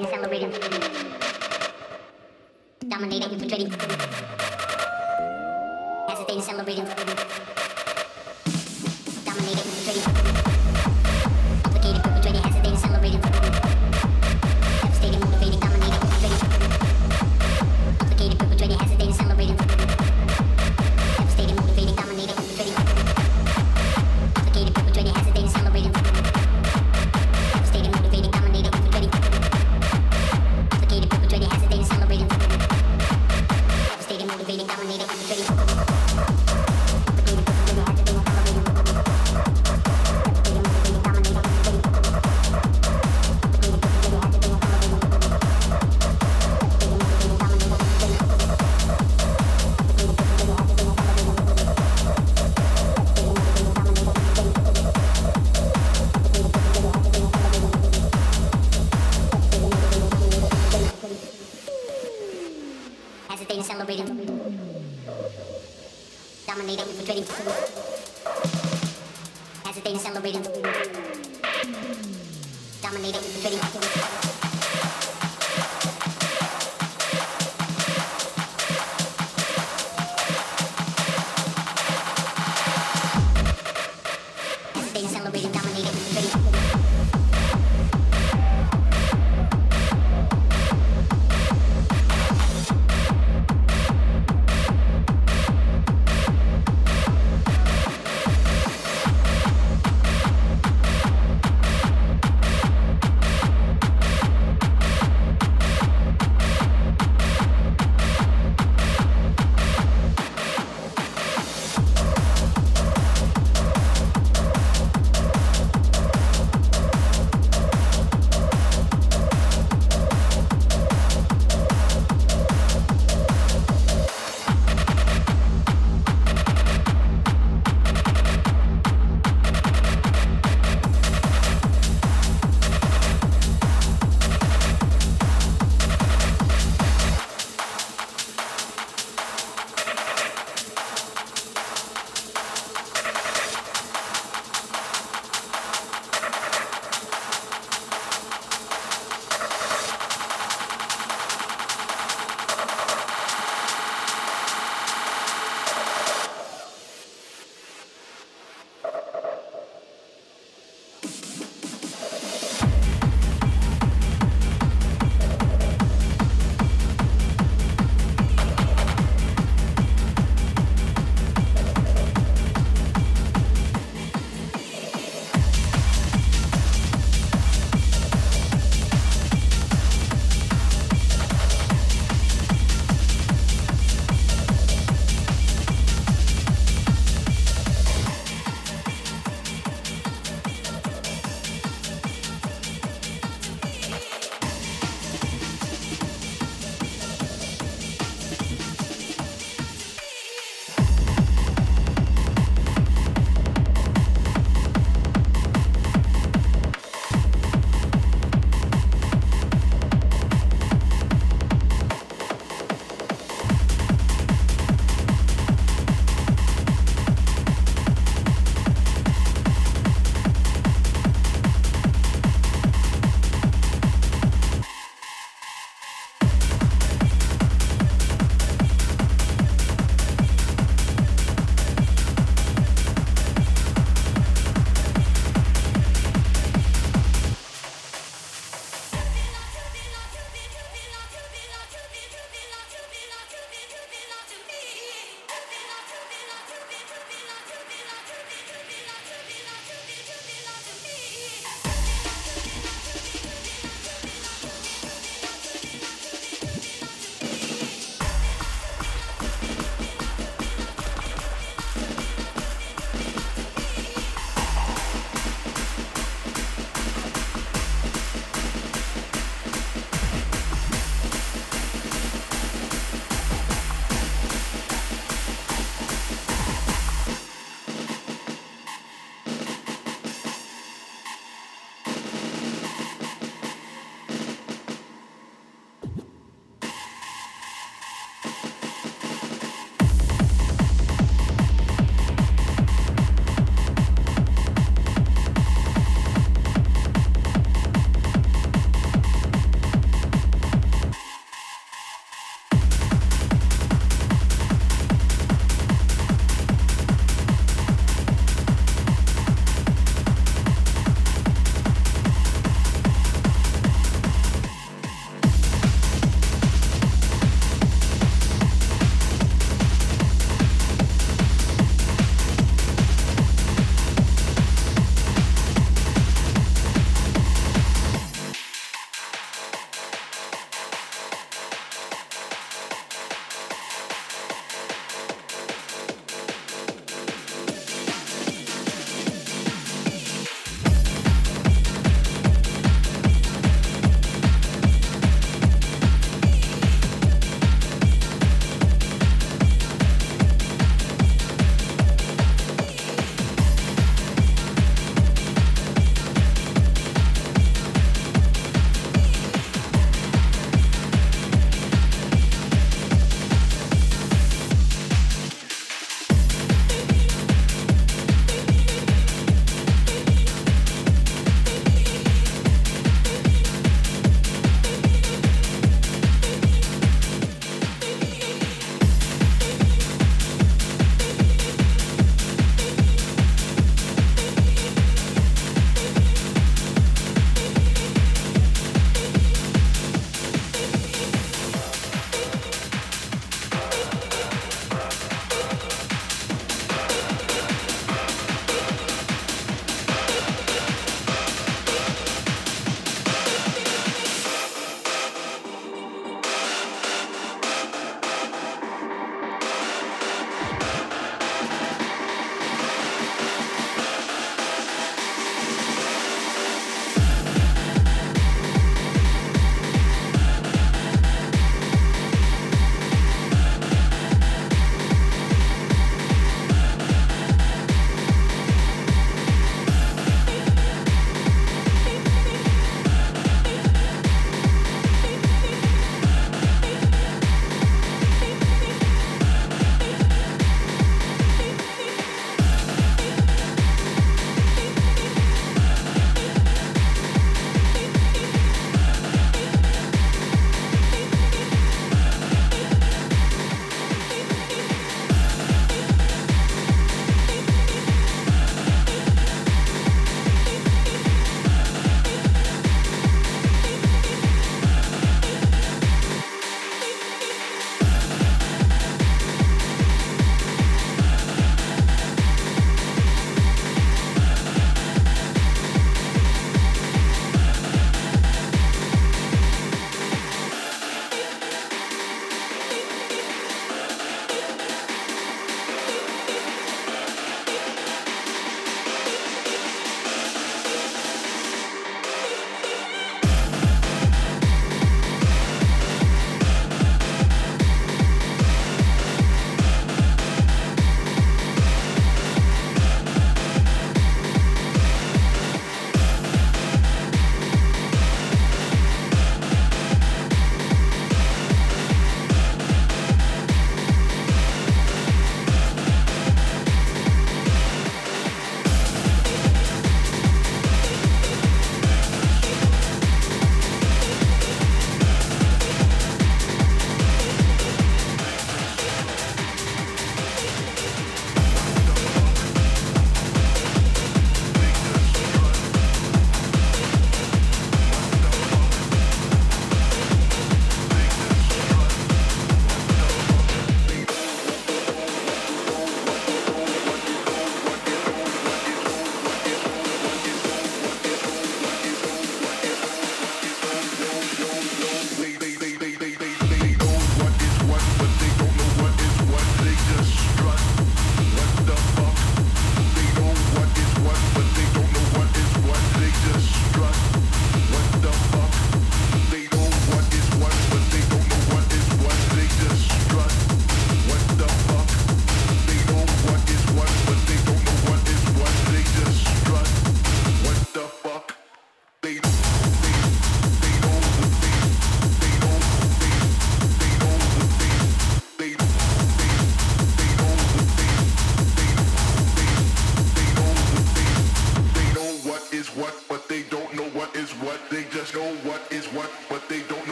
Accelerating, accelerating. Dominating, infiltrating. they accelerating.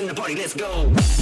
In the party, let's go.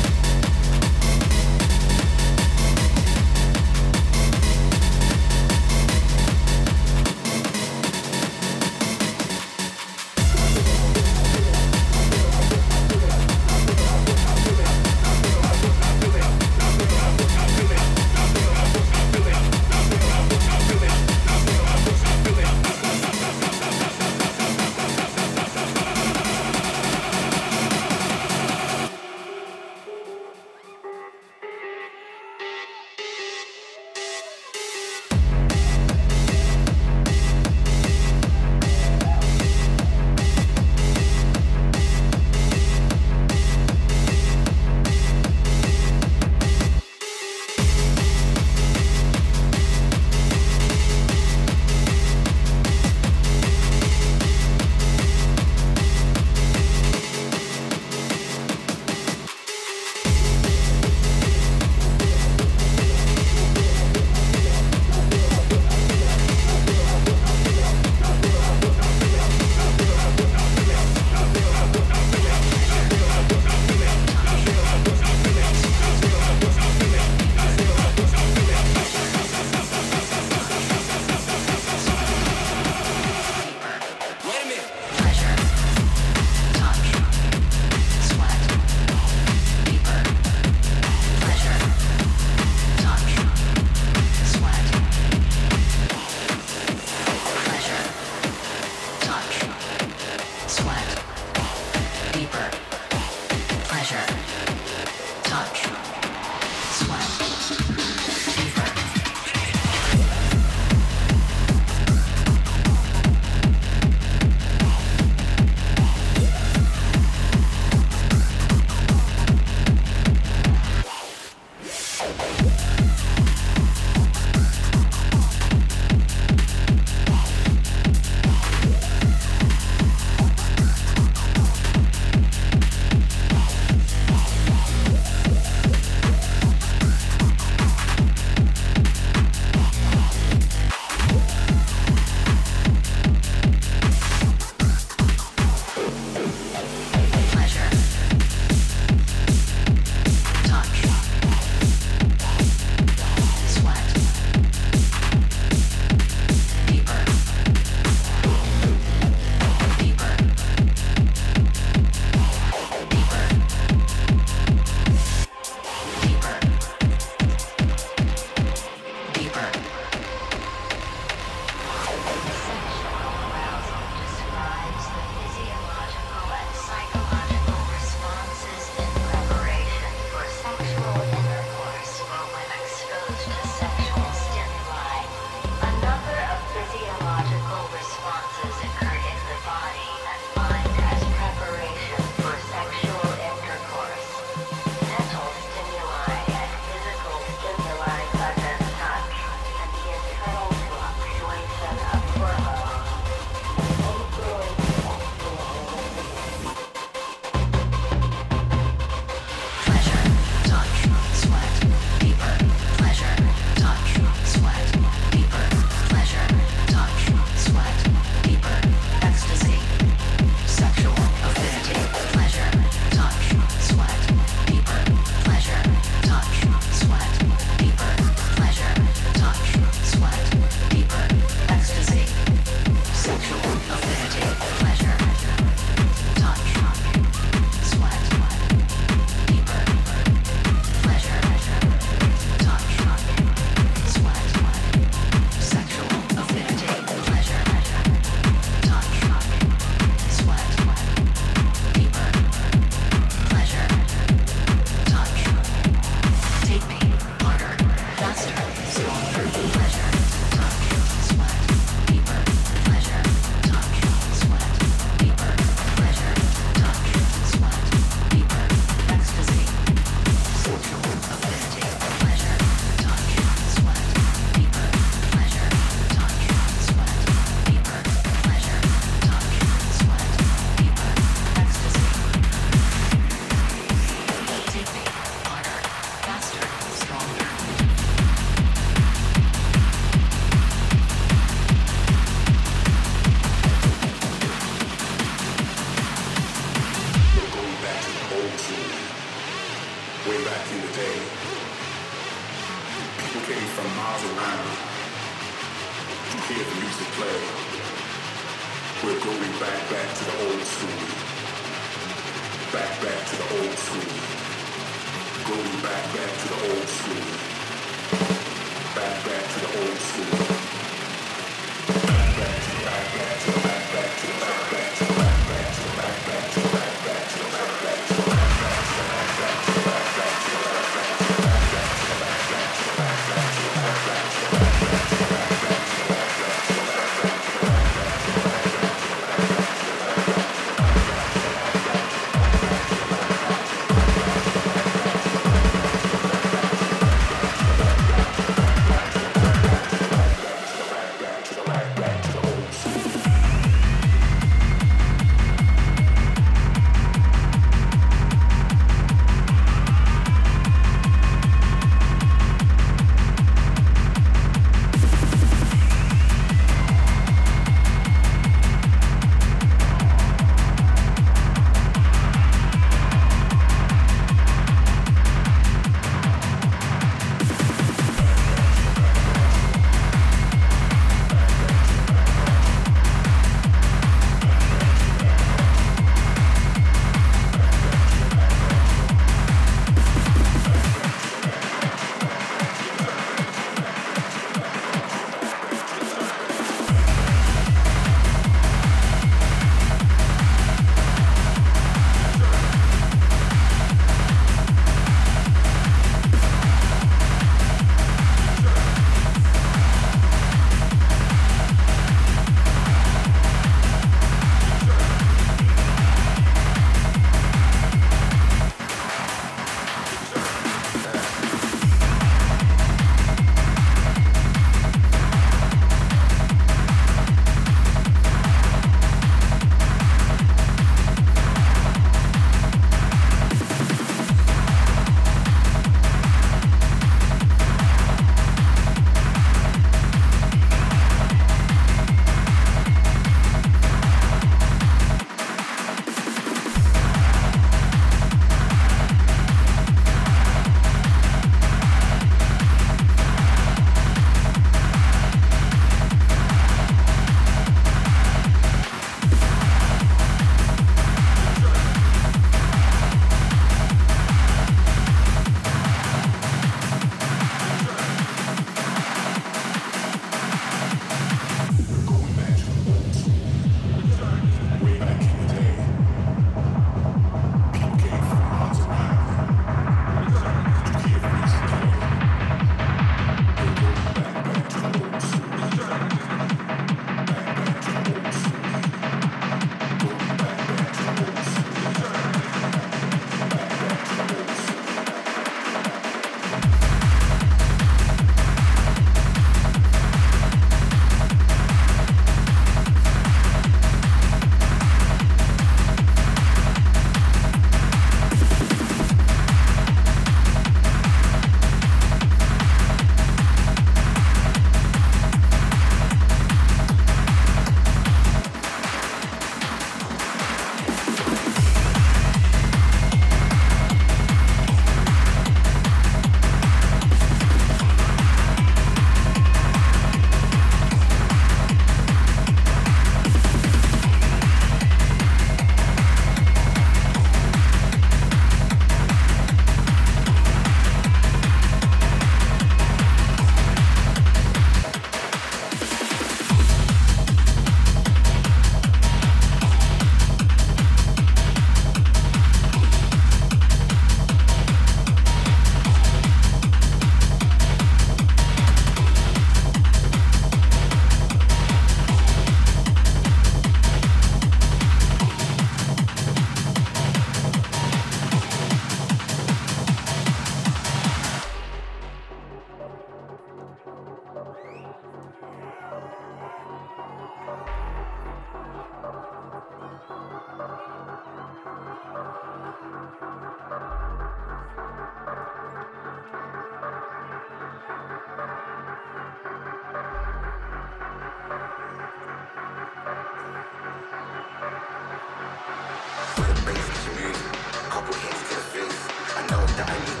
couple hits to the face. I know that I need.